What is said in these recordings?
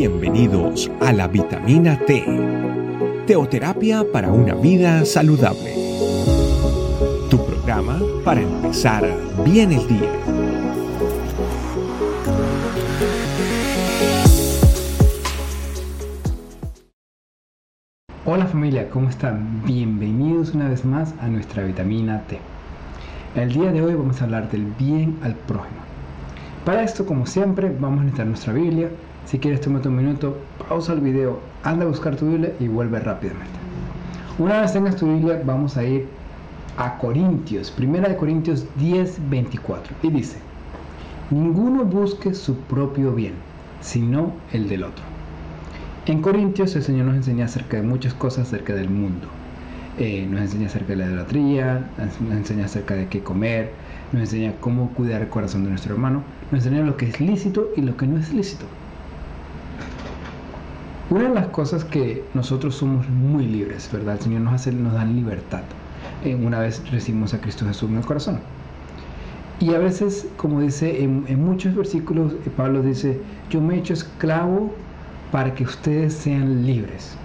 Bienvenidos a la vitamina T, teoterapia para una vida saludable. Tu programa para empezar bien el día. Hola familia, ¿cómo están? Bienvenidos una vez más a nuestra vitamina T. El día de hoy vamos a hablar del bien al prójimo. Para esto, como siempre, vamos a necesitar nuestra Biblia. Si quieres, tómate un minuto, pausa el video, anda a buscar tu Biblia y vuelve rápidamente. Una vez tengas tu Biblia, vamos a ir a Corintios, primera de Corintios 10, 24. Y dice, ninguno busque su propio bien, sino el del otro. En Corintios el Señor nos enseña acerca de muchas cosas acerca del mundo. Eh, nos enseña acerca de la idolatría, nos enseña acerca de qué comer, nos enseña cómo cuidar el corazón de nuestro hermano, nos enseña lo que es lícito y lo que no es lícito. Una de las cosas que nosotros somos muy libres, ¿verdad? El Señor nos, hace, nos da libertad. Eh, una vez recibimos a Cristo Jesús en el corazón. Y a veces, como dice en, en muchos versículos, eh, Pablo dice, yo me he hecho esclavo para que ustedes sean libres.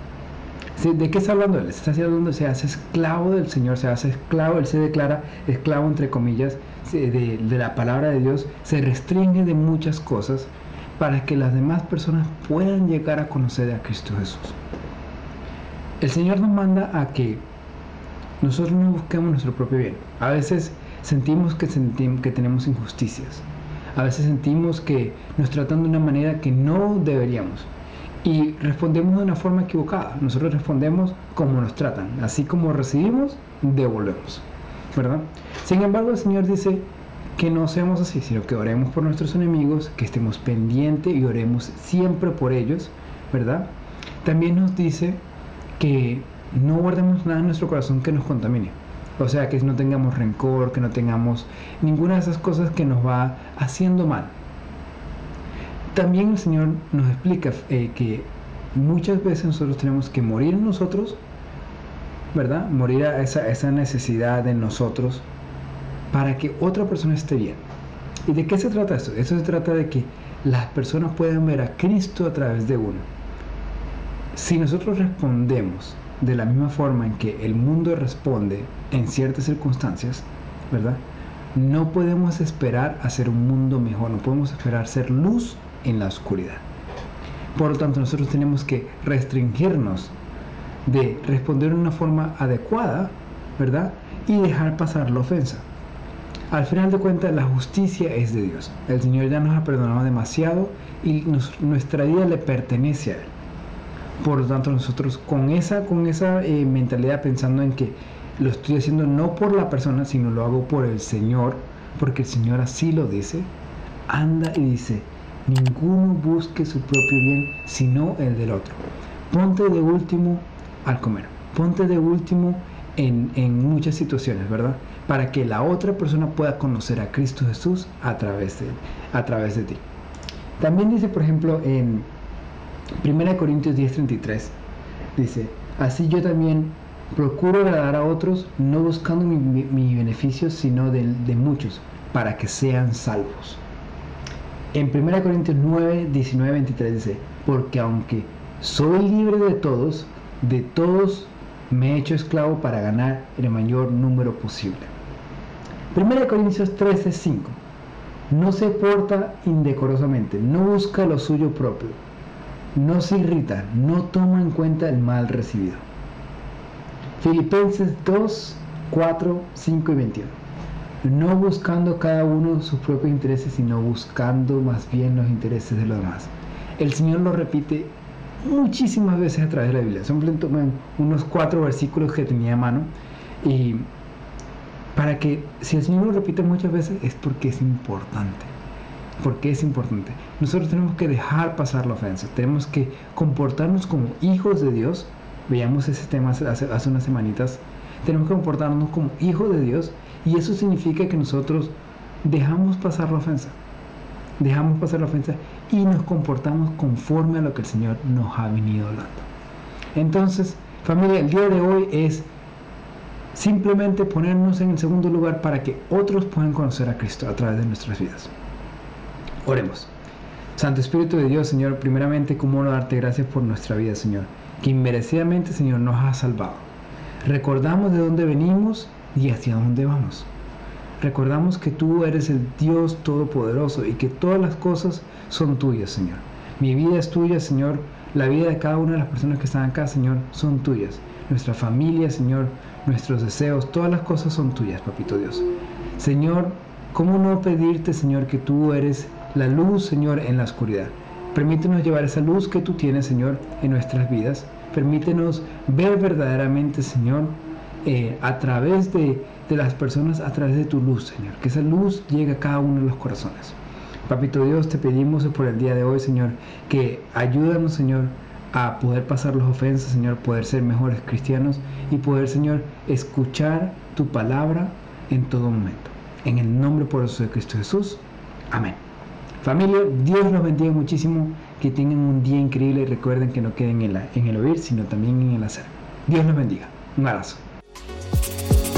¿De qué está hablando él? Está hablando, se hace esclavo del Señor, se hace esclavo, él se declara esclavo entre comillas de, de, la palabra de Dios, se restringe de muchas cosas para que las demás personas puedan llegar a conocer a Cristo Jesús. El Señor nos manda a que nosotros no busquemos nuestro propio bien. A veces sentimos que, sentimos que tenemos injusticias. A veces sentimos que nos tratan de una manera que no deberíamos y respondemos de una forma equivocada. Nosotros respondemos como nos tratan, así como recibimos, devolvemos, ¿verdad? Sin embargo, el Señor dice que no seamos así, sino que oremos por nuestros enemigos, que estemos pendientes y oremos siempre por ellos, ¿verdad? También nos dice que no guardemos nada en nuestro corazón que nos contamine. O sea, que no tengamos rencor, que no tengamos ninguna de esas cosas que nos va haciendo mal, también el Señor nos explica eh, que muchas veces nosotros tenemos que morir en nosotros, ¿verdad? Morir a esa, esa necesidad de nosotros para que otra persona esté bien. ¿Y de qué se trata esto? Eso se trata de que las personas puedan ver a Cristo a través de uno. Si nosotros respondemos de la misma forma en que el mundo responde en ciertas circunstancias, ¿verdad? No podemos esperar a ser un mundo mejor, no podemos esperar ser luz en la oscuridad. Por lo tanto, nosotros tenemos que restringirnos de responder de una forma adecuada, ¿verdad? Y dejar pasar la ofensa. Al final de cuentas, la justicia es de Dios. El Señor ya nos ha perdonado demasiado y nuestra vida le pertenece a Él. Por lo tanto, nosotros con esa, con esa eh, mentalidad pensando en que lo estoy haciendo no por la persona, sino lo hago por el Señor, porque el Señor así lo dice, anda y dice, ninguno busque su propio bien, sino el del otro. Ponte de último al comer, ponte de último en, muchas situaciones, ¿verdad? Para que la otra persona pueda conocer a Cristo Jesús a través de, a través de ti. También dice, por ejemplo, en 1 Corintios 10:33, dice, así yo también procuro agradar a otros, no buscando mi, beneficio, sino de muchos, para que sean salvos. En 1 Corintios 9, 19, 23 dice, porque aunque soy libre de todos, de todos me he hecho esclavo para ganar el mayor número posible. 1 Corintios 13, 5. No se porta indecorosamente, no busca lo suyo propio, no se irrita, no toma en cuenta el mal recibido. Filipenses 2, 4, 5 y 21 no buscando cada uno sus propios intereses, sino buscando más bien los intereses de los demás. El Señor lo repite muchísimas veces a través de la Biblia. Son unos cuatro versículos que tenía a mano. Y para que, si el Señor lo repite muchas veces, es porque es importante. Porque es importante. Nosotros tenemos que dejar pasar la ofensa. Tenemos que comportarnos como hijos de Dios. Veíamos ese tema hace, hace unas semanitas. Tenemos que comportarnos como hijos de Dios y eso significa que nosotros dejamos pasar la ofensa. Dejamos pasar la ofensa y nos comportamos conforme a lo que el Señor nos ha venido hablando. Entonces, familia, el día de hoy es simplemente ponernos en el segundo lugar para que otros puedan conocer a Cristo a través de nuestras vidas. Oremos. Santo Espíritu de Dios, Señor, primeramente, cómo no darte gracias por nuestra vida, Señor, que inmerecidamente, Señor, nos ha salvado. Recordamos de dónde venimos y hacia dónde vamos. Recordamos que tú eres el Dios Todopoderoso y que todas las cosas son tuyas, Señor. Mi vida es tuya, Señor. La vida de cada una de las personas que están acá, Señor, son tuyas. Nuestra familia, Señor, nuestros deseos, todas las cosas son tuyas, Papito Dios. Señor, ¿cómo no pedirte, Señor, que tú eres la luz, Señor, en la oscuridad? Permítenos llevar esa luz que tú tienes, Señor, en nuestras vidas. Permítenos ver verdaderamente, Señor, eh, a través de, de las personas, a través de tu luz, Señor. Que esa luz llegue a cada uno de los corazones. Papito Dios, te pedimos por el día de hoy, Señor, que ayúdanos, Señor, a poder pasar las ofensas, Señor, poder ser mejores cristianos y poder, Señor, escuchar tu palabra en todo momento. En el nombre poderoso de Cristo Jesús. Amén. Familia, Dios los bendiga muchísimo, que tengan un día increíble y recuerden que no queden en, en el oír, sino también en el hacer. Dios los bendiga. Un abrazo.